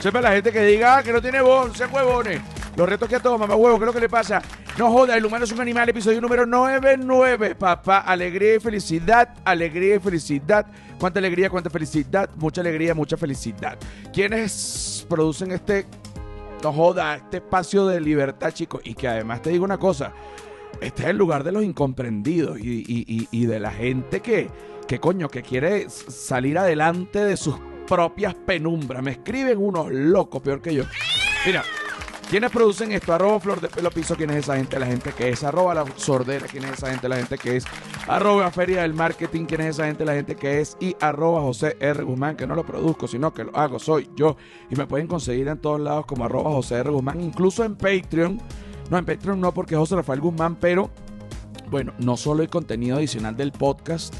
Sepa la gente que diga ah, que no tiene voz, sean huevones. Los retos que a todos, mamá huevo, ¿qué es lo que le pasa? No joda, el humano es un animal, episodio número 99, papá. Alegría y felicidad, alegría y felicidad. Cuánta alegría, cuánta felicidad, mucha alegría, mucha felicidad. ¿Quiénes producen este, no joda, este espacio de libertad, chicos? Y que además te digo una cosa, este es el lugar de los incomprendidos y, y- y- y de la gente que, que coño, que quiere salir adelante de sus propias penumbras. Me escriben unos locos, peor que yo. Mira, ¿quiénes producen esto? Arroba Flor de Pelo Piso, ¿quién es esa gente? La gente que es. Arroba La Sordera, ¿quién es esa gente? La gente que es. Arroba Feria del Marketing, ¿quién es esa gente? La gente que es. Y arroba José R. Guzmán, que no lo produzco, sino que lo hago, soy yo. Y me pueden conseguir en todos lados como arroba José R. Guzmán, incluso en Patreon. No, en Patreon no, porque es José Rafael Guzmán, pero bueno, no solo el contenido adicional del podcast,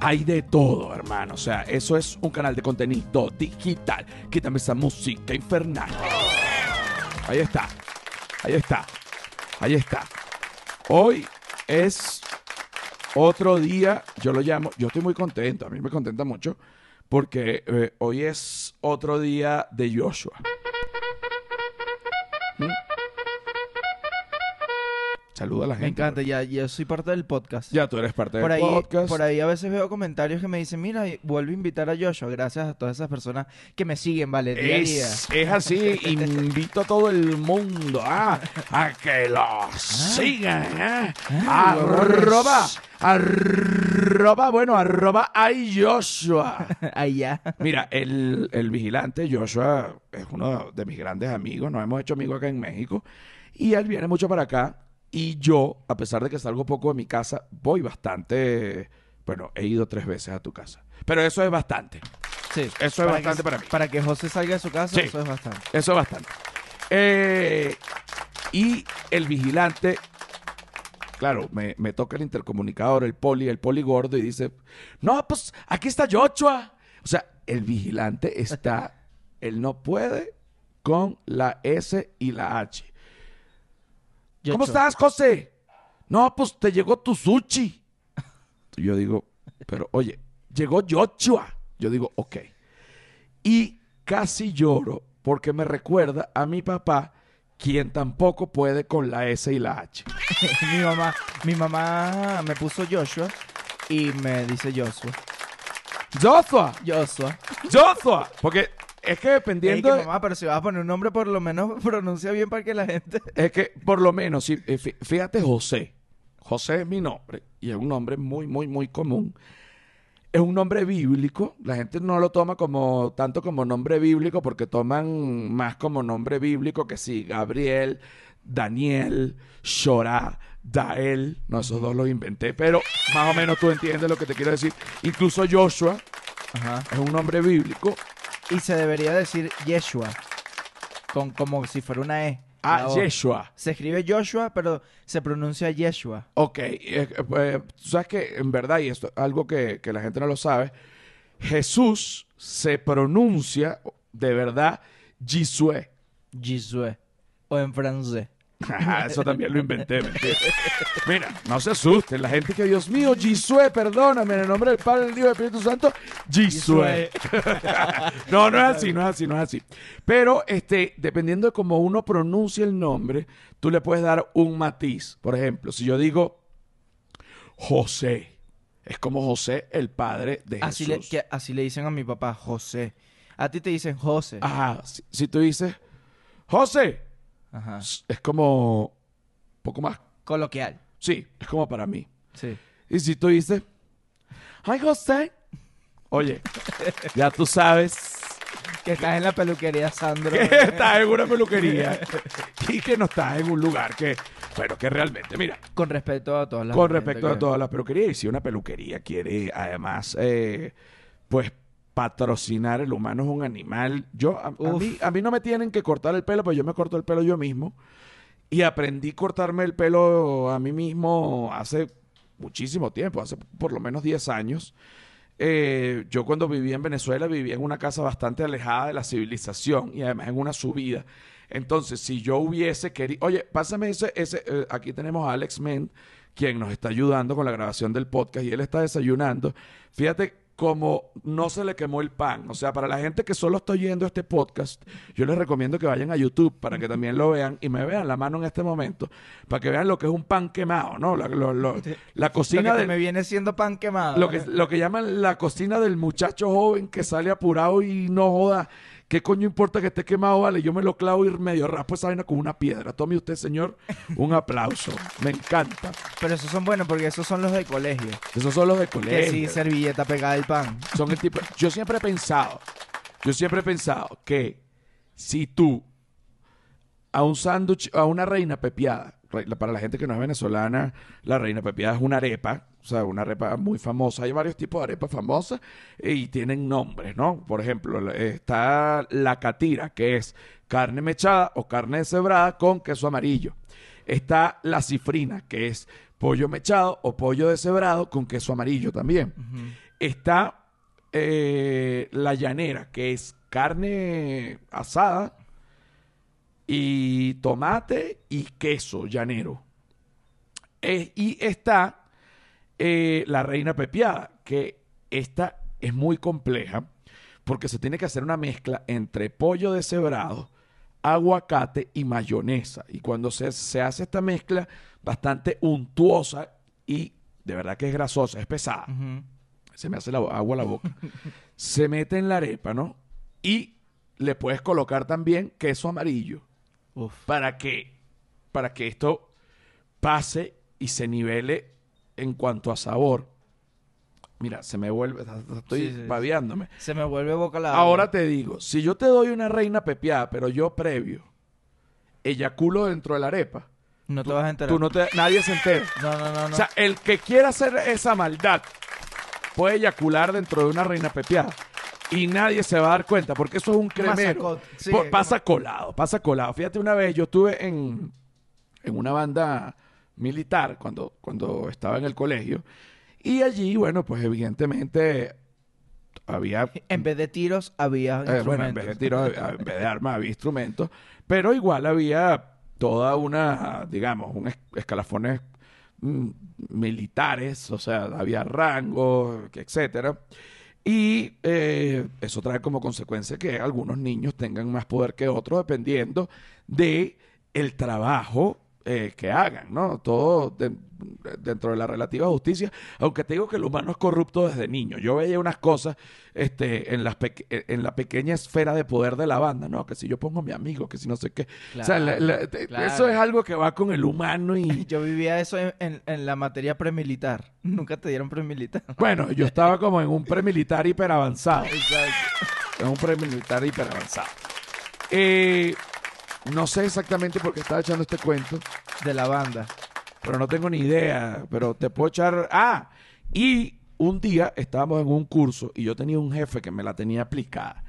hay de todo, hermano. O sea, eso es un canal de contenido digital. Quítame esa música infernal. Ahí está. Ahí está. Ahí está. Hoy es otro día. Yo lo llamo. Yo estoy muy contento. A mí me contenta mucho. Porque eh, hoy es otro día de Joshua. ¿Mm? Saluda a la Me gente. encanta, ya, ya soy parte del podcast. Ya tú eres parte por del ahí, podcast. por ahí a veces veo comentarios que me dicen, mira, vuelve a invitar a Joshua, gracias a todas esas personas que me siguen, vale, día a día. Es, así, invito a todo el mundo ah, a que lo sigan. ah. arroba, arroba, bueno, arroba ay Joshua. Ahí ya. Mira, el, el vigilante Joshua es uno de mis grandes amigos, nos hemos hecho amigos acá en México y él viene mucho para acá y yo, a pesar de que salgo poco de mi casa, voy bastante, bueno, he ido tres veces a tu casa, pero eso es bastante. Sí, Eso es bastante que, para mí. Para que José salga de su casa, Sí. eso es bastante. Eso es bastante. Eh, y el vigilante, claro, me, me toca el intercomunicador, el poli, el poli gordo, y dice, no, pues aquí está Joshua. O sea, el vigilante está, él no puede con la S y la H. ¿Cómo estás, José? No, pues te llegó tu sushi. Yo digo, pero oye, llegó Joshua. Yo digo, ok. Y casi lloro porque me recuerda a mi papá, quien tampoco puede con la S y la H. mi mamá, mi mamá me puso Joshua y me dice Joshua. Joshua, Joshua. Joshua. Porque es que Ey, dependiendo... que de- mamá, pero si vas a poner un nombre, por lo menos pronuncia bien para que la gente... Es que por lo menos, sí, eh, fí- fíjate José. José es mi nombre y es un nombre muy, muy, muy común. Es un nombre bíblico. La gente no lo toma como tanto como nombre bíblico porque toman más como nombre bíblico que sí, Gabriel, Daniel, Shorá, Dael. No, esos dos los inventé, pero más o menos tú entiendes lo que te quiero decir. Incluso Joshua Ajá. es un nombre bíblico. Y se debería decir Yeshua. Con, como si fuera una E. Ah. Yeshua. Se escribe Joshua, pero se pronuncia Yeshua. Ok, eh, eh, tú sabes que en verdad, y esto es algo que, que la gente no lo sabe, Jesús se pronuncia de verdad Gisue. Jesue. O en francés. Eso también lo inventé, mentira. Mira, no se asusten, la gente que, Dios mío, Gisue, perdóname, en el nombre del Padre, del Hijo y del Espíritu Santo, Gisue. no, no es así, no es así, no es así. Pero, este, dependiendo de cómo uno pronuncia el nombre, tú le puedes dar un matiz. Por ejemplo, si yo digo José, es como José, el padre de Jesús. Así le, que- así le dicen a mi papá, José. A ti te dicen José. Ajá, si, si tú dices José, Ajá. es como un poco más, Coloquial. sí, es como para mí. Sí. Y si tú dices, ay José, oye, ya tú sabes Que estás en la peluquería, Sandro. que estás en una peluquería y que no estás en un lugar que, bueno, que realmente, mira, Con respecto a todas las con respecto a todas las peluquerías, y si una peluquería quiere además, eh, pues patrocinar el humano es un animal. Yo, a, mí, a mí no me tienen que cortar el pelo, pues yo me corto el pelo yo mismo. Y aprendí a cortarme el pelo a mí mismo hace muchísimo tiempo, hace por lo menos 10 años. Eh, yo cuando vivía en Venezuela vivía en una casa bastante alejada de la civilización y además en una subida. Entonces, si yo hubiese querido, oye, pásame ese, ese eh, aquí tenemos a Alex Ment, quien nos está ayudando con la grabación del podcast y él está desayunando. Fíjate como no se le quemó el pan. O sea, para la gente que solo está oyendo este podcast, yo les recomiendo que vayan a YouTube para que también lo vean y me vean la mano en este momento, para que vean lo que es un pan quemado, ¿no? La, lo- lo- la cocina Lo que del... me viene siendo pan quemado. Lo que, lo que llaman la cocina del muchacho joven que sale apurado y no joda. ¿Qué coño importa que esté quemado? Vale, yo me lo clavo y medio raspo esa vaina con una piedra. Tome usted, señor, un aplauso. Me encanta. Pero esos son buenos porque esos son los de colegio. Esos son los de Que colegio. sí, servilleta pegada al pan. Son el tipo. Yo siempre he pensado, yo siempre he pensado que si tú a un sándwich, a una reina pepiada, para la gente que no es venezolana, la reina pepiada es una arepa, o sea, una arepa muy famosa. Hay varios tipos de arepas famosas y tienen nombres, ¿no? Por ejemplo, está la catira, que es carne mechada o carne deshebrada con queso amarillo. Está la cifrina, que es pollo mechado o pollo deshebrado con queso amarillo también. Está eh, la llanera, que es carne asada y tomate y queso llanero. Eh, y está eh, la reina pepiada, que esta es muy compleja porque se tiene que hacer una mezcla entre pollo deshebrado, aguacate y mayonesa. Y cuando se, se hace esta mezcla bastante untuosa y de verdad que es grasosa, es pesada se me hace la, agua la boca. se mete en la arepa, ¿no? Y le puedes colocar también queso amarillo Uf. para que, para que esto pase y se nivele en cuanto a sabor. Mira, se me vuelve, estoy Sí, sí, sí. babeándome. Se me vuelve boca la Ahora te digo, si yo te doy una reina pepiada, pero yo previo eyaculo dentro de la arepa, No te vas a enterar. tú no te, nadie se entera. No, no, no, no. O sea, el que quiera hacer esa maldad puede eyacular dentro de una reina pepiada. Y nadie se va a dar cuenta, porque eso es un cremero. Sí, pasa colado, pasa colado. Fíjate, una vez yo estuve en, en una banda militar cuando, cuando estaba en el colegio. Y allí, bueno, pues evidentemente había En vez de tiros había eh, bueno, en vez de tiros, eh, en vez de armas había instrumentos, pero igual había toda una, digamos, un es- escalafones mm, militares, o sea, había rangos, etcétera. Y eh, eso trae como consecuencia que algunos niños tengan más poder que otros dependiendo de el trabajo eh, que hagan, ¿no? Todo de- dentro de la relativa justicia, aunque te digo que el humano es corrupto desde niño. Yo veía unas cosas este, en, las peque- en la pequeña esfera de poder de la banda, ¿no? Que si yo pongo a mi amigo, que si no sé qué. o sea, la- la- te- claro. eso es algo que va con el humano y... Yo vivía eso en, en- en la materia premilitar. Nunca te dieron premilitar. Bueno, yo estaba como en un premilitar hiperavanzado. Exacto. Es un premilitar hiperavanzado. Eh, no sé exactamente por qué estaba echando este cuento, De la banda. pero no tengo ni idea. Pero te puedo echar. Ah, y un día estábamos en un curso y yo tenía un jefe que me la tenía aplicada.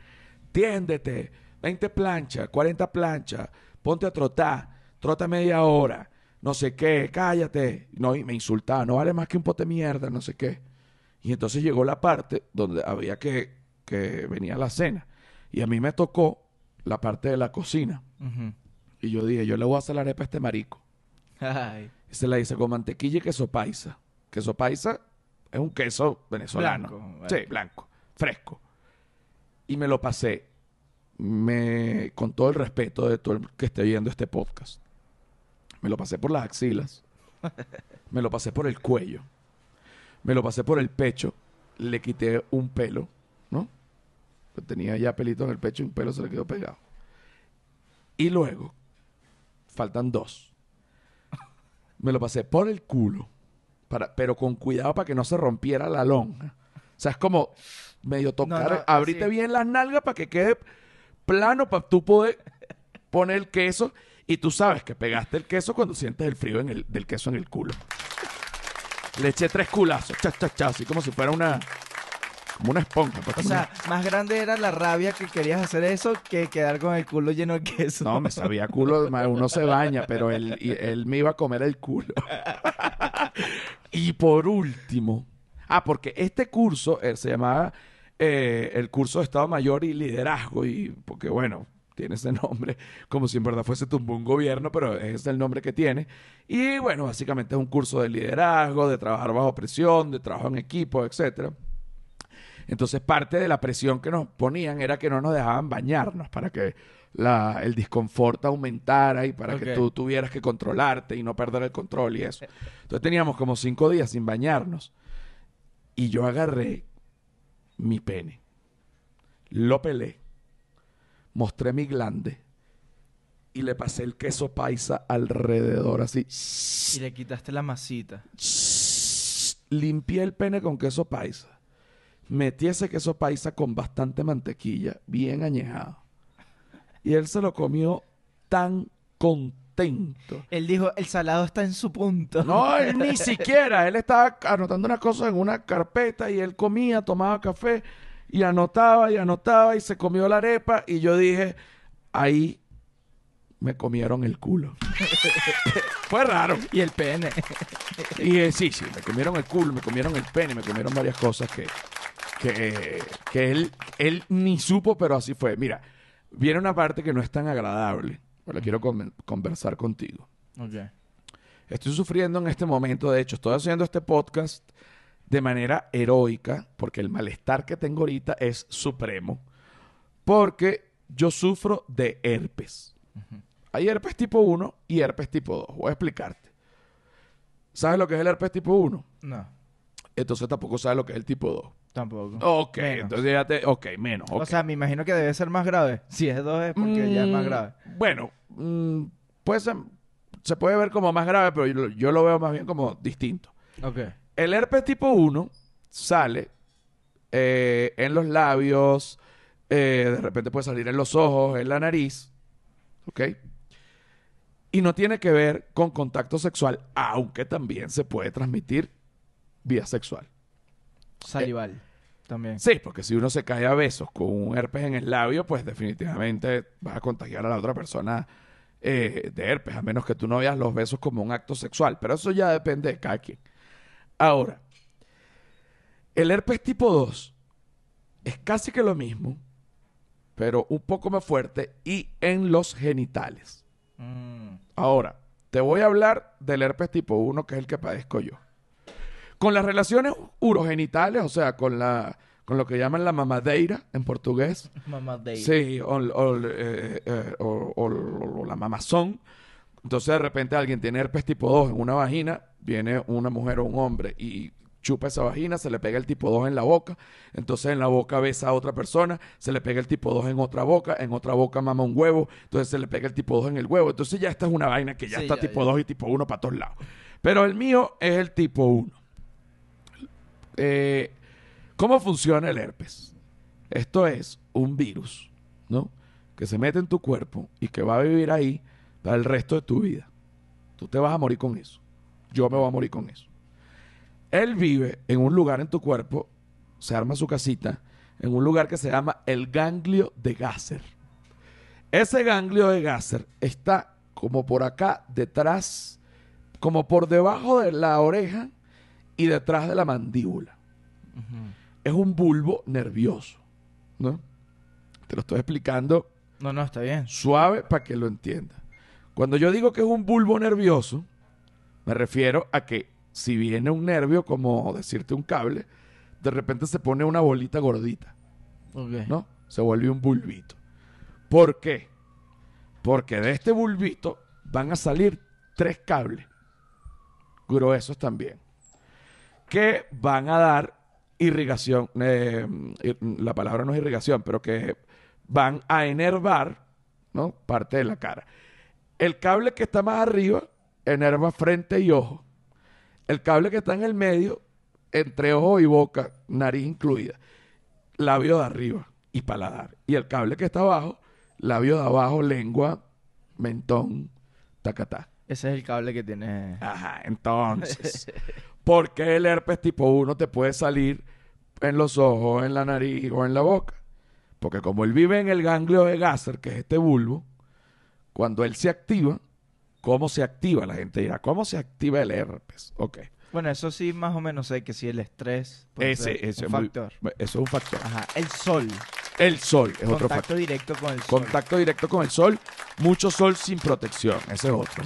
Tiéndete, 20 planchas, 40 planchas, ponte a trotar, trota media hora, no sé qué, cállate. No, y me insultaba, no vale más que un pote de mierda, no sé qué. Y entonces llegó la parte donde había que, que venía la cena. Y a mí me tocó la parte de la cocina. Y yo dije, yo le voy a hacer la arepa a este marico. Ay. Y se la hice con mantequilla y queso paisa. Queso paisa es un queso venezolano. Blanco, Sí, blanco, fresco. Y me lo pasé. Me, con todo el respeto de todo el que esté viendo este podcast. Me lo pasé por las axilas. me lo pasé por el cuello. Me lo pasé por el pecho. Le quité un pelo, ¿no? Pues tenía ya pelito en el pecho y un pelo se le quedó pegado. Y luego, faltan dos. Me lo pasé por el culo, para, pero con cuidado para que no se rompiera la lonja. O sea, es como medio tocar, no, abrite bien las nalgas para que quede plano para tú poder poner el queso. Y tú sabes que pegaste el queso cuando sientes el frío en el, del queso en el culo. Le eché tres culazos, cha, cha, cha, así como si fuera una, como una esponja. pues, O sea, más grande era la rabia que querías hacer eso que quedar con el culo lleno de queso. No, me sabía culo, uno se baña, pero él, él me iba a comer el culo. y por último, ah, porque este curso eh, se llamaba eh, el curso de Estado Mayor y Liderazgo, y porque bueno, tiene ese nombre, como si en verdad fuese tumbo un gobierno, pero es el nombre que tiene. Y bueno, básicamente es un curso de liderazgo, de trabajar bajo presión, de trabajo en equipo, etcétera. Entonces parte de la presión que nos ponían era que no nos dejaban bañarnos para que la, el disconfort aumentara y para que tú tuvieras que controlarte y no perder el control y eso. Entonces teníamos como cinco días sin bañarnos. Y yo agarré mi pene, lo pelé, mostré mi glande y le pasé el queso paisa alrededor así. Y le quitaste la masita. Limpié el pene con queso paisa. Metí ese queso paisa con bastante mantequilla, bien añejado. Y él se lo comió tan contento. Él dijo, el salado está en su punto. No, él ni siquiera. Él estaba anotando unas cosas en una carpeta y él comía, tomaba café y anotaba y anotaba y se comió la arepa. Y yo dije, ahí me comieron el culo. Fue raro. Y el pene. Y eh, sí, sí, me comieron el culo, me comieron el pene, me comieron varias cosas que, que, que él, él ni supo, pero así fue. Mira, viene una parte que no es tan agradable, la quiero con- conversar contigo. Ok. Estoy sufriendo en este momento, de hecho, estoy haciendo este podcast de manera heroica, porque el malestar que tengo ahorita es supremo, porque yo sufro de herpes. Hay herpes tipo 1 y herpes tipo 2. Voy a explicarte. ¿Sabes lo que es el herpes tipo 1? No, Entonces tampoco sabes lo que es el tipo 2. Tampoco. Ok, Menos. entonces ya te... Ok, menos. O sea, me imagino que debe ser más grave. Si es dos es porque ya es más Mm, grave. Bueno, mm, ser- se puede ver como más grave, pero yo, lo- yo lo veo más bien como distinto. Ok. El herpes tipo 1 sale eh, en los labios, eh, de repente puede salir en los ojos, en la nariz, ¿ok? Y no tiene que ver con contacto sexual, aunque también se puede transmitir vía sexual. Salival. También. Sí, porque si uno se cae a besos con un herpes en el labio, pues definitivamente vas a contagiar a la otra persona eh, de herpes, a menos que tú no veas los besos como un acto sexual. Pero eso ya depende de cada quien. Ahora, el herpes tipo 2 es casi que lo mismo, pero un poco más fuerte y en los genitales. Mm. Ahora, te voy a hablar del herpes tipo 1, que es el que padezco yo. Con las relaciones urogenitales, o sea, con la con lo que llaman la mamadeira en portugués. Day. Sí, o, o, eh, eh, o- o- o la mamazón. Entonces, de repente alguien tiene herpes tipo 2 en una vagina, viene una mujer o un hombre y chupa esa vagina, se le pega el tipo 2 en la boca, entonces en la boca besa a otra persona, se le pega el tipo 2 en otra boca, en otra boca mama un huevo, entonces se le pega el tipo 2 en el huevo. Entonces ya esta es una vaina que ya Sí, está ya, tipo ya. 2 y tipo 1 para todos lados. Pero el mío es el tipo 1. Eh, ¿Cómo funciona el herpes? Esto es un virus, ¿no? Que se mete en tu cuerpo y que va a vivir ahí para el resto de tu vida. Tú te vas a morir con eso. Yo me voy a morir con eso. Él vive en un lugar en tu cuerpo, se arma su casita, en un lugar que se llama el ganglio de Gasser. Ese ganglio de Gasser está como por acá, detrás, como por debajo de la oreja y detrás de la mandíbula es un bulbo nervioso, ¿no? Te lo estoy explicando No, no, está bien. suave para que lo entiendas. Cuando yo digo que es un bulbo nervioso, me refiero a que si viene un nervio, como decirte un cable, de repente se pone una bolita gordita. ¿no? Se vuelve un bulbito. ¿Por qué? Porque de este bulbito van a salir tres cables, gruesos también, que van a dar irrigación. eh, ir- la palabra no es irrigación, pero que van a enervar, ¿no? Parte de la cara. El cable que está más arriba enerva frente y ojo. El cable que está en el medio, entre ojo y boca, nariz incluida, labio de arriba y paladar. Y el cable que está abajo, labio de abajo, lengua, mentón, tacatá. Ese es el cable que tiene. Ajá, entonces, ¿por qué el herpes tipo 1 te puede salir en los ojos, en la nariz o en la boca? Porque como él vive en el ganglio de Gasser, que es este bulbo, cuando él se activa, ¿cómo se activa? La gente dirá, ¿cómo se activa el herpes? Ok. Bueno, eso sí, más o menos sé que si el estrés. puede Ese, ser ese un muy- factor. eso es un factor. Ajá. El sol. El sol es otro Contacto factor. directo con el sol. Contacto directo con el sol, mucho sol sin protección, ese es otro.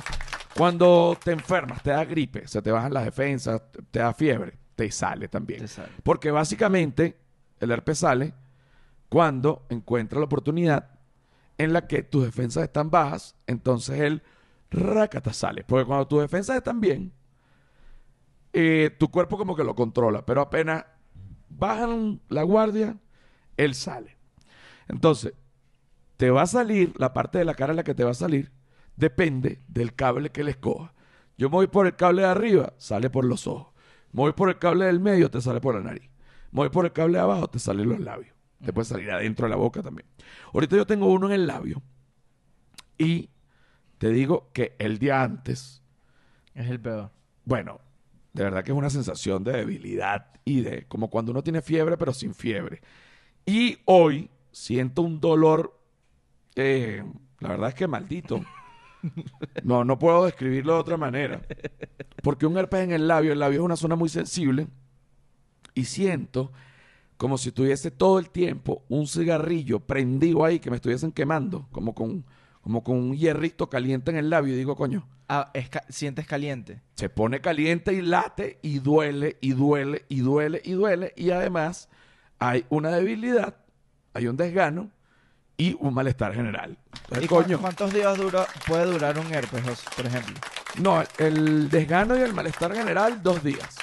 Cuando te enfermas, te da gripe, se te bajan las defensas, te da fiebre, te sale también. Te sale. Porque básicamente El herpes sale cuando encuentra la oportunidad en la que tus defensas están bajas, entonces el rácata sale. Porque cuando tus defensas están bien, eh, tu cuerpo como que lo controla, pero apenas bajan la guardia, él sale. Entonces, te va a salir, la parte de la cara en la que te va a salir, depende del cable que le escoja. Yo me voy por el cable de arriba, sale por los ojos. Me voy por el cable del medio, te sale por la nariz. Me voy por el cable de abajo, te salen los labios. Te puede salir adentro de la boca también. Ahorita yo tengo uno en el labio. Y te digo que el día antes, Es el peor. bueno, de verdad que es una sensación de debilidad y de como cuando uno tiene fiebre pero sin fiebre. Y hoy siento un dolor, eh, la verdad es que maldito. No, no puedo describirlo de otra manera. Porque un herpes en el labio, el labio es una zona muy sensible y siento como si tuviese todo el tiempo un cigarrillo prendido ahí que me estuviesen quemando, como con, como con un hierrito caliente en el labio y digo, coño, Ah, es ca- sientes caliente. se pone caliente y late y duele y duele y duele y duele y además hay una debilidad, hay un desgano y un malestar general. ¿Y coño, cuántos días dura, puede durar un herpes, José, por ejemplo? no, el desgano y el malestar general dos días.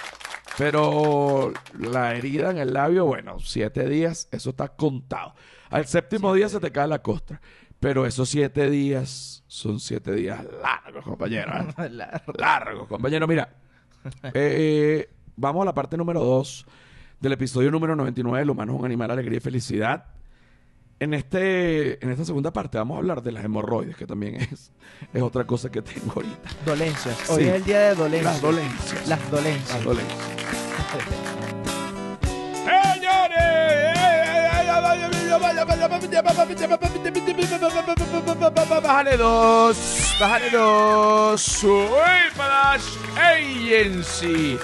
Pero la herida en el labio, bueno, siete días, eso está contado. Al séptimo día se te cae la costra. Pero esos siete días son siete días largos, compañero. ¿eh? La- largo, compañero. Mira, eh, eh, vamos a la parte número 2 del episodio número 99 El humano es un animal, alegría y felicidad. En, este, en esta segunda parte vamos a hablar de las hemorroides, que también es, es otra cosa que tengo ahorita. Dolencias. Hoy Sí. es el día de dolencias. Las dolencias. Las dolencias. Las dolencias. Bájale dos, bájale dos. Agency.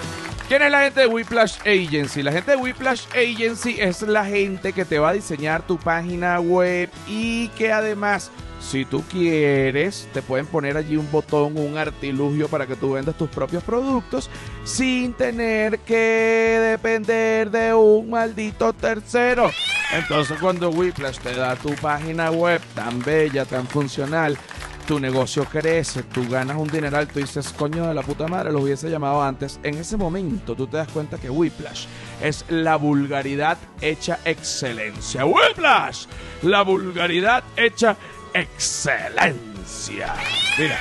¿Quién es la gente de Whiplash Agency? La gente de Whiplash Agency es la gente que te va a diseñar tu página web y que además, si tú quieres, te pueden poner allí un botón, un artilugio para que tú vendas tus propios productos sin tener que depender de un maldito tercero. Entonces cuando Whiplash te da tu página web tan bella, tan funcional, tu negocio crece, tú ganas un dineral, tú dices, coño de la puta madre, lo hubiese llamado antes. En ese momento tú te das cuenta que Whiplash es la vulgaridad hecha excelencia. Whiplash, la vulgaridad hecha excelencia. Mira,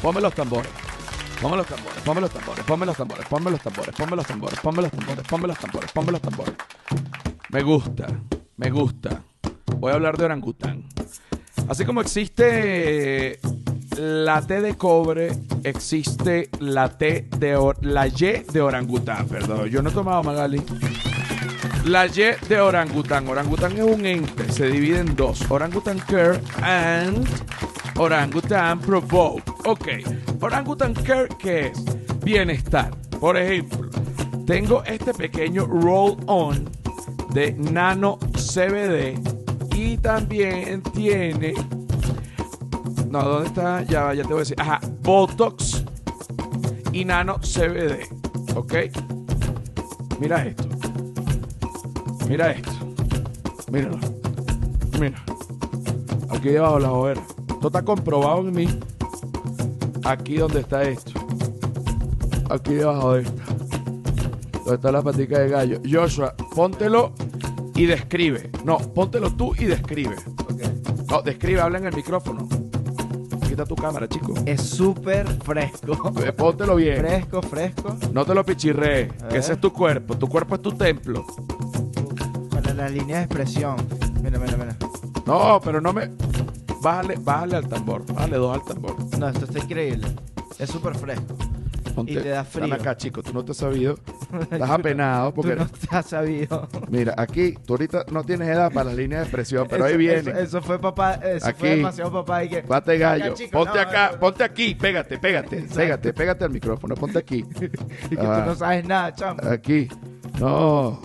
ponme los tambores. Ponme los tambores, ponme los tambores, ponme los tambores, ponme los tambores, ponme los tambores, ponme los tambores, ponme los tambores, ponme los tambores. Me gusta, me gusta. Voy a hablar de orangután. Así como existe la T de cobre, existe la T de or- la Y de orangután, perdón. Yo no he tomado Magali. La Y de orangután. Orangután es un ente, se divide en dos. Orangután care and orangután provoke. Ok, orangután care, ¿qué es? Bienestar. Por ejemplo, tengo este pequeño roll-on de nano CBD y también tiene no, ¿dónde está? Ya, ya te voy a decir. Ajá, Botox y Nano CBD. ¿Ok? Mira esto. Mira esto. Míralo. Mira. Aquí debajo de la hoguera. Esto está comprobado en mí. Aquí donde está esto. Aquí debajo de esta. Donde está la patica de gallo. Joshua, póntelo y describe. No, póntelo tú y describe. No, describe, habla en el micrófono. Quita tu cámara, chico. Es súper fresco. Eh, Póntelo bien. Fresco, fresco. No te lo pichirrees, A que ese es tu cuerpo. Tu cuerpo es tu templo. Para la línea de expresión. Mira, mira, mira. No, pero no me. Bájale, bájale al tambor. Bájale dos al tambor. No, esto está increíble. Es súper fresco. Ponte, Y te da frío. Dame acá, chico. Tú no te has sabido. Estás apenado porque. Tú no te has sabido. Mira, aquí, tú ahorita no tienes edad para las líneas de expresión, pero ahí viene. Eso, eso fue papá. Eso Aquí. fue demasiado papá. Y que. Bate gallo. Acá, chico, ponte no, acá, no. ponte aquí. Pégate, pégate. Exacto. Pégate, pégate al micrófono. Ponte aquí. Y que Ah. tú no sabes nada, chamo. Aquí. No.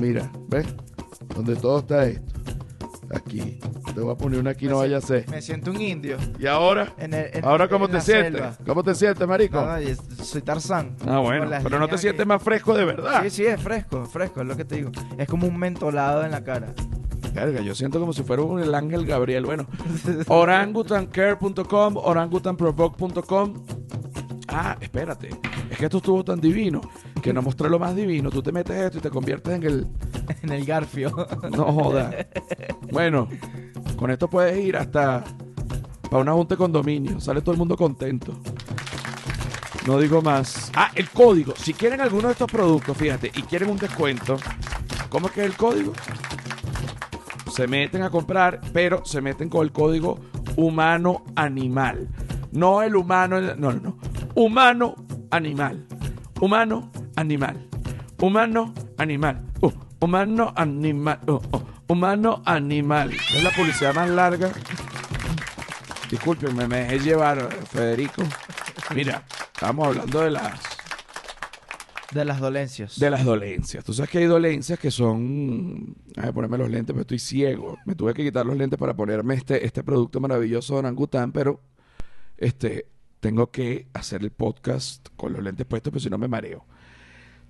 Mira, ¿ves? Donde todo está esto. Aquí. Te voy a poner una aquí, no vaya a ser. Me siento un indio. ¿Y ahora? En el- en- ¿Ahora cómo en te sientes? selva. ¿Cómo te sientes, marico? Y soy Tarzán. Ah, bueno. Pero no te sientes más fresco de verdad. Sí, sí, es fresco, fresco, es lo que te digo. Es como un mentolado en la cara. Verga, yo siento como si fuera un el ángel Gabriel. Bueno, orangutancare.com, orangutanprovoke.com. Ah, espérate. Es que esto estuvo tan divino que no mostré lo más divino. Tú te metes esto y te conviertes en el. en el garfio. No joda. Bueno, con esto puedes ir hasta para una junta de condominio. Sale todo el mundo contento. No digo más. Ah, el código. Si quieren alguno de estos productos, fíjate, y quieren un descuento, ¿cómo es que es el código? Se meten a comprar, pero se meten con el código humano animal. No el humano, no, no, no. Humano animal. Humano animal. Humano animal. Uh, humano animal. Uh, uh, humano animal. Es la publicidad más larga. Discúlpenme, me dejé llevar, Federico. Mira, estamos hablando de las De las dolencias. de las dolencias. Tú sabes que hay dolencias que son. Déjame ponerme los lentes, pero estoy ciego. Me tuve que quitar los lentes para ponerme este, este producto maravilloso de orangután, pero este, tengo que hacer el podcast con los lentes puestos, pero si no me mareo.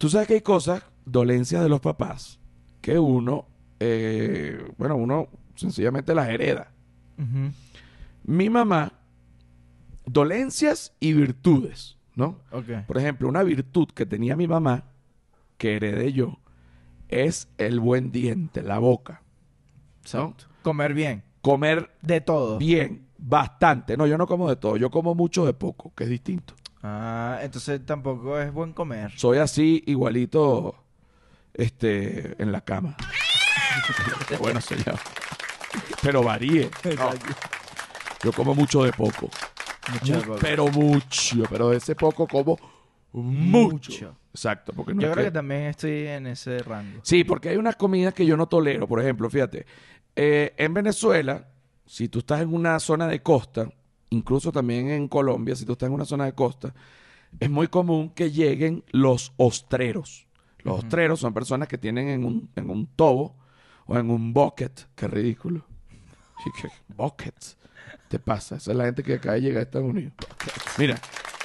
Tú sabes que hay cosas, dolencias de los papás, que uno, eh, bueno, uno sencillamente las hereda. Mi mamá, dolencias y virtudes, ¿no? Ok. Por ejemplo, una virtud que tenía mi mamá, que heredé yo, es el buen diente, la boca. ¿no? Comer bien. Comer De todo. bien, bastante. No, yo no como de todo, yo como mucho de poco, que es distinto. Ah, entonces tampoco es buen comer. Soy así igualito este en la cama. Qué bueno señor. Pero varíe. No, yo como mucho de poco. Mucho Mu- de poco. Pero mucho, pero de ese poco como mucho. Mucho. Exacto, porque no Yo es creo que- que también estoy en ese rango. Sí, porque hay unas comidas que yo no tolero. Por ejemplo, fíjate, eh, en Venezuela, si tú estás en una zona de costa, incluso también en Colombia, si tú estás en una zona de costa, es muy común que lleguen los ostreros. Los ostreros son personas que tienen en un, en un tobo o en un bucket. Qué ridículo. Sí, que- Bucket. Te pasa. Esa es la gente que acaba de llegar a Estados Unidos. Mira,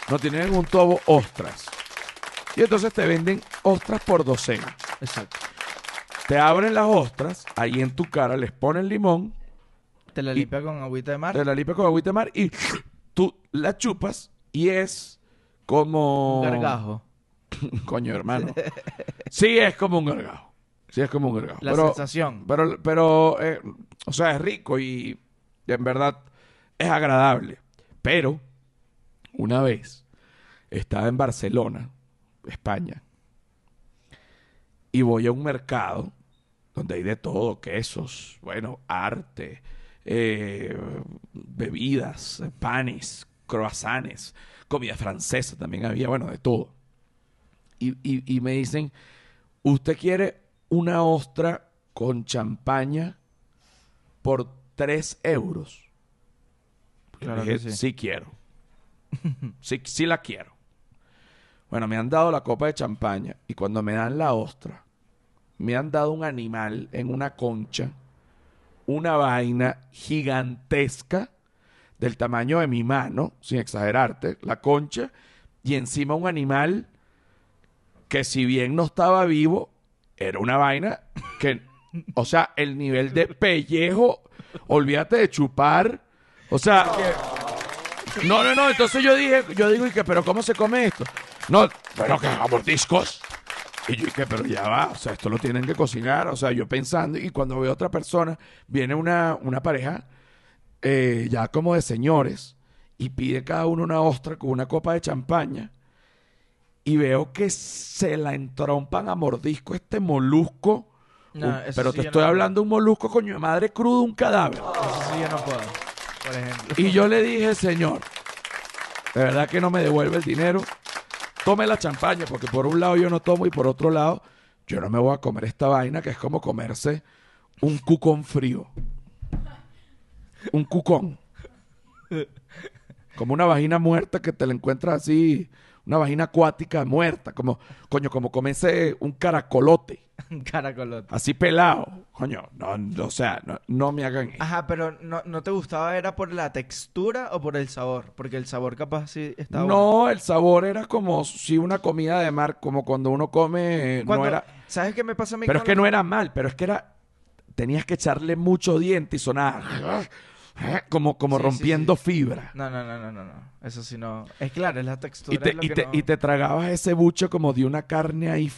no tienen en un tobo ostras. Y entonces te venden ostras por docena. Exacto. Te abren las ostras, ahí en tu cara les ponen limón, Te la limpia con agüita de mar. te la limpias con agüita de mar y tú la chupas y es como... Un gargajo. Coño, hermano. Sí es como un gargajo. Sí es como un gargajo. La pero, sensación. pero, pero eh, o sea, es rico y en verdad es agradable. Pero, una vez, estaba en Barcelona, España, y voy a un mercado donde hay de todo, quesos, bueno, arte, eh, bebidas, panes, croissants, comida francesa también había, bueno, de todo. Y, y- y me dicen, ¿usted quiere una ostra con champaña por 3 euros? Claro dije, que sí. sí quiero. sí, sí la quiero. Bueno, me han dado la copa de champaña y cuando me dan la ostra, me han dado un animal en una concha, una vaina gigantesca del tamaño de mi mano, sin exagerarte, la concha, y encima un animal que si bien no estaba vivo, era una vaina que, o sea, el nivel de pellejo, olvídate de chupar, o sea, no, no, no, entonces yo dije, yo digo, ¿y qué? ¿Pero cómo se come esto? No, pero que mordiscos. Y yo dije, pero ya va, o sea, esto lo tienen que cocinar, o sea, yo pensando, y cuando veo otra persona, viene una, una pareja eh, ya como de señores, y pide cada uno una ostra con una copa de champaña, y veo que se la entrompan a mordisco este molusco, No, un- eso pero sí te estoy no- hablando de un molusco, coño de madre crudo, un cadáver. Eso sí yo no puedo. Por ejemplo. Y yo le dije, señor, de verdad que no me devuelve el dinero. Tome la champaña, porque por un lado yo no tomo y por otro lado yo no me voy a comer esta vaina que es como comerse un cucón frío. Un cucón. Como una vagina muerta que te la encuentras así una vagina acuática muerta, como, coño, como comerse un caracolote, Un caracolote. así pelado. Coño, no, no, o sea, no, no me hagan eso. Ajá, pero no, no te gustaba era por la textura o por el sabor, porque el sabor capaz sí estaba No, el sabor era como si una comida de mar, como cuando uno come, eh, Cuando- no era... ¿Sabes qué me pasa a mí Pero es que no era mal, pero es que era... Tenías que echarle mucho diente y sonaba como, como Sí, sí, rompiendo sí. fibra. No, no, no, no, no, no. Eso sí no. Es claro, es la textura. Y te, es lo y, que te, no- y te tragabas ese buche como de una carne ahí.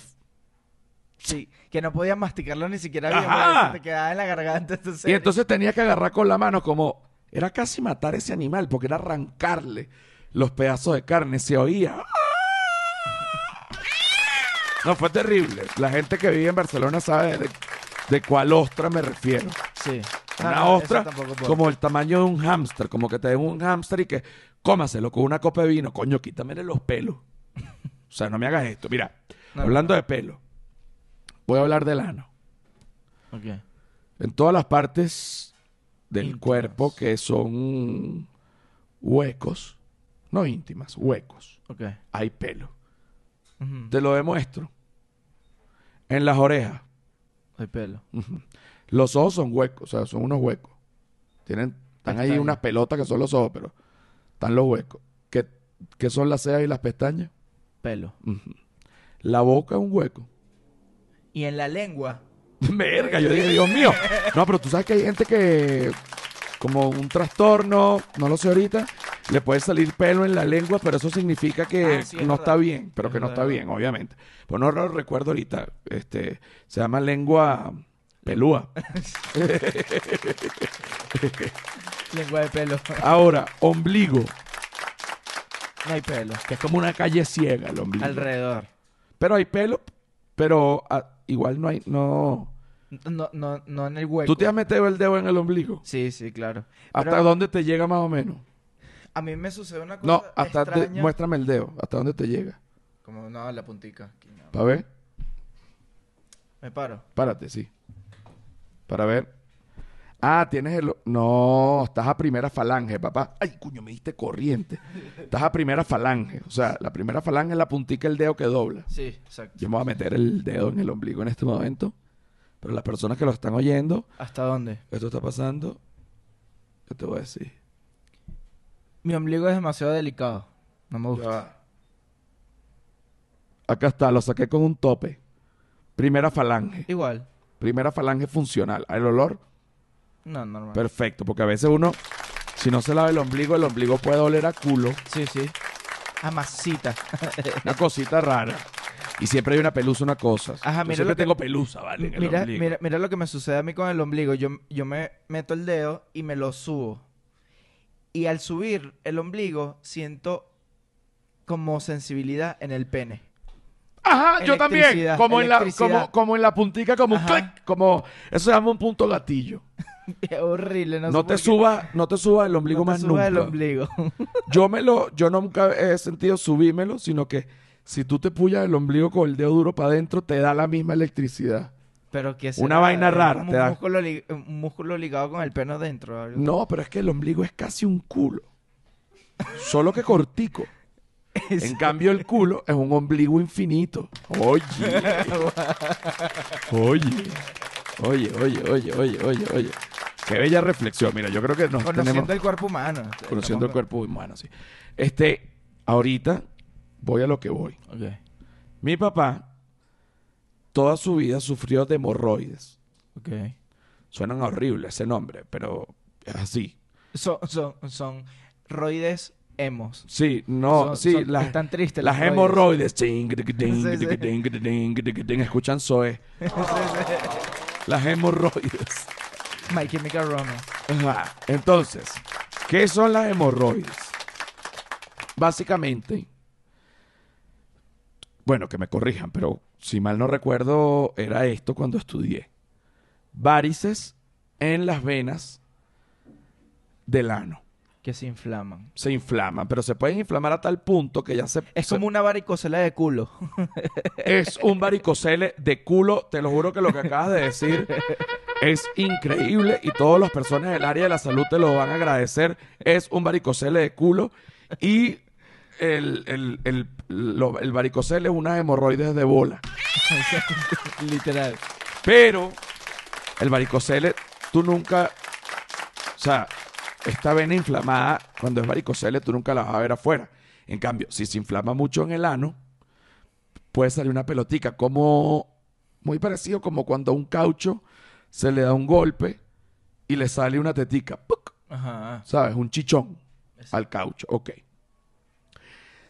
Sí, que no podías masticarlo ni siquiera bien, porque te quedaba en la garganta. Entonces, Y entonces tenía que agarrar con la mano como... Era casi matar ese animal porque era arrancarle los pedazos de carne. Se oía. No, fue terrible. La gente que vive en Barcelona sabe de, de cuál ostra me refiero. Sí. Una no, ostra como el tamaño de un hámster. Como que te den un hámster y que cómaselo con una copa de vino. Coño, quítamele los pelos. O sea, no me hagas esto. Mira, No, hablando de pelo, voy a hablar del ano. Ok. En todas las partes del Íntimas. cuerpo que son huecos, no íntimas, huecos, Ok. hay pelo. Te lo demuestro. En las orejas, Hay pelo. ujú, los ojos son huecos, o sea, son unos huecos. Tienen, están ahí unas pelotas que son los ojos, pero están los huecos. ¿Qué, qué son las cejas y las pestañas? Pelo. La boca es un hueco. Y en la lengua. Verga, yo dije, Dios mío. No, pero tú sabes que hay gente que, como un trastorno, no lo sé ahorita, le puede salir pelo en la lengua, pero eso significa que Ah, sí, es no verdad. está bien, pero Es que no verdad, está es bien, obviamente. Pues no lo recuerdo ahorita. Este, se llama lengua pelúa. Lengua de pelo. Ahora, ombligo, no hay pelo. que es como una calle ciega el ombligo. Alrededor. Pero hay pelo, pero ah, igual no hay, no. No, no, no en el hueco. ¿Tú te has metido el dedo en el ombligo? Sí, sí, claro. ¿Hasta Pero dónde te llega más o menos? A mí me sucede una cosa No, hasta te- extraña. muéstrame el dedo. ¿Hasta dónde te llega? Como no, la puntica. Aquí, no. Para ver. Me paro. Párate, sí. Para ver. Ah, tienes el... No, estás a primera falange, papá. Ay, cuño, me diste corriente. Estás a primera falange. O sea, la primera falange es la puntica del dedo que dobla. Sí, exacto. Yo me voy a meter el dedo en el ombligo en este momento. Pero las personas que lo están oyendo, ¿Hasta dónde? esto está pasando. Yo te voy a decir. Mi ombligo es demasiado delicado. No me gusta. Acá está, lo saqué con un tope. Primera falange. Igual. Primera falange funcional. El olor, No, normal. perfecto. Porque a veces uno, si no se lava el ombligo, el ombligo puede oler a culo. Sí, sí. A masita. Una cosita rara. Y siempre hay una pelusa, una cosa. Ajá, Yo mira siempre lo que- tengo pelusa, ¿vale? Mira, mira, mira lo que me sucede a mí con el ombligo. Yo, yo me meto el dedo y me lo subo. Y al subir el ombligo, siento como sensibilidad en el pene. Ajá, yo también. Como en, la, como, como en la puntica, como un Ajá. clic. Como, eso se llama un punto gatillo. Es horrible, no, No, sé te qué. subas, no te subas el ombligo No te más subas nunca. el ombligo. Yo me lo, yo nunca he sentido subírmelo, sino que si tú te puyas el ombligo con el dedo duro para adentro, te da la misma electricidad. Pero que Una vaina rara, Como te un, da- músculo li- un músculo ligado con el pene dentro. algo. No, pero es que el ombligo es casi un culo. Solo que cortico. En cambio, el culo es un ombligo infinito. Oye. Oye. Oye, oye, oye, oye, oye, oye. Qué bella reflexión. Mira, yo creo que nos Conociendo tenemos... el cuerpo humano. Conociendo el cuerpo humano, sí. Este, ahorita voy a lo que voy. Ok. Mi papá, toda su vida sufrió de hemorroides. Ok. Suenan horrible ese nombre, pero es así. Son, son, son roides hemos. Sí, no, Son- sí, son- las, están tristes las los hemorroides. Escuchan Zoe. Las hemorroides. My Chemical Romance. Entonces, ¿qué son las hemorroides? Básicamente, bueno, que me corrijan, pero si mal no recuerdo, era esto cuando estudié. Varices en las venas del ano. Que se inflaman. Se inflaman, pero se pueden inflamar a tal punto que ya se... Es se- como una varicocela de culo. es un varicocele de culo. Te lo juro que lo que acabas de decir es increíble y todas las personas del área de la salud te lo van a agradecer. Es un varicocele de culo y el, el, el, lo- el varicocele es unas hemorroides de bola. Literal. Pero el varicocele, tú nunca, o sea, esta vena inflamada, cuando es varicocele, tú nunca la vas a ver afuera. En cambio, si se inflama mucho en el ano, puede salir una pelotica, como muy parecido como cuando a un caucho se le da un golpe y le sale una tetica, ¡puc! Ajá. ¿sabes? Un chichón al caucho, ok.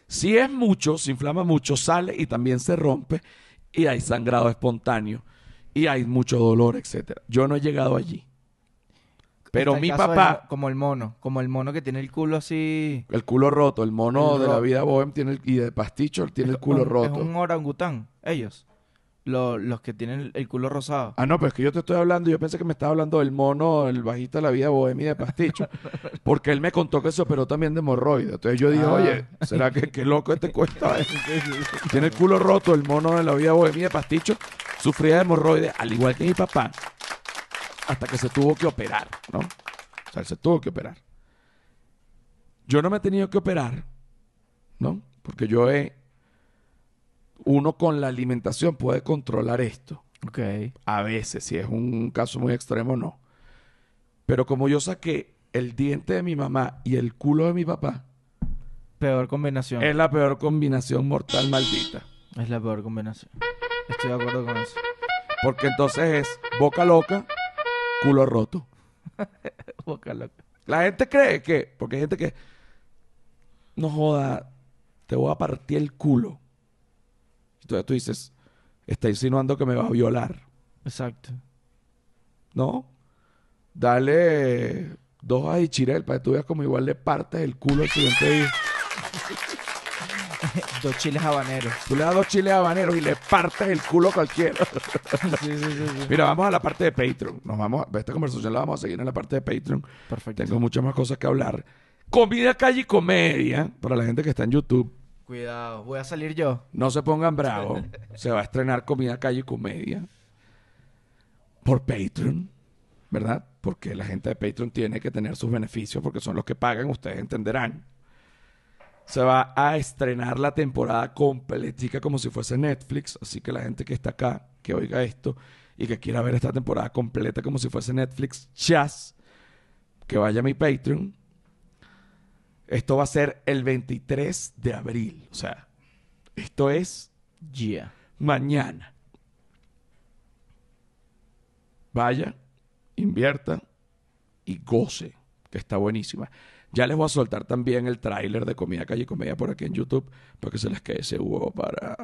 Si es mucho, se inflama mucho, sale y también se rompe y hay sangrado espontáneo y hay mucho dolor, etcétera. Yo no he llegado allí. Pero mi del papá, mo- como el mono. Como el mono que tiene el culo así. el culo roto, el mono El de la vida bohem tiene el- y de pasticho tiene el culo un- roto. Es un orangután. Ellos. Lo- los que tienen el, el culo rosado. Ah, no, pero es que yo te estoy hablando, yo pensé que me estaba hablando del mono, el bajista de la vida bohemia de pasticho, porque él me contó que se operó también de hemorroides. Entonces yo dije, Ah. oye, ¿será que qué loco este cuesta? eh? Tiene el culo roto, el mono de la vida bohemia de pasticho, sufría de hemorroides, al igual que mi papá, hasta que se tuvo que operar, ¿no? O sea, él se tuvo que operar. Yo no me he tenido que operar, ¿no? Porque yo he... Uno con la alimentación puede controlar esto. Ok. A veces, si es un caso muy extremo, no. Pero como yo saqué el diente de mi mamá y el culo de mi papá, Peor combinación. es la peor combinación mortal maldita. Es la peor combinación. Estoy de acuerdo con eso. Porque entonces es boca loca, culo roto. Boca loca. La gente cree que, porque hay gente que, no joda, te voy a partir el culo. Entonces tú dices, está insinuando que me va a violar. Exacto. ¿no? Dale dos ajichirel para que tú veas como igual le partes el culo al siguiente día. Dos chiles habaneros. Tú le das dos chiles habaneros y le partes el culo a cualquiera. sí, sí, sí. Mira, vamos a la parte de Patreon. Nos vamos, a- esta conversación la vamos a seguir en la parte de Patreon. Perfecto. Tengo muchas más cosas que hablar. Comida, calle y comedia. Para la gente que está en YouTube, Cuidado. Voy a salir yo. no se pongan bravos. Se va a estrenar Comida, calle y comedia. Por Patreon. ¿Verdad? Porque la gente de Patreon tiene que tener sus beneficios porque son los que pagan, ustedes entenderán. Se va a estrenar la temporada completica como si fuese Netflix. Así que la gente que está acá, que oiga esto y que quiera ver esta temporada completa como si fuese Netflix, chas, que vaya a mi Patreon. Esto va a ser el 23 de abril. O sea, esto es Yeah. mañana. Vaya, invierta y goce, que está buenísima. Ya les voy a soltar también el tráiler de Comida Calle Comedia por aquí en YouTube para que se les quede ese huevo para...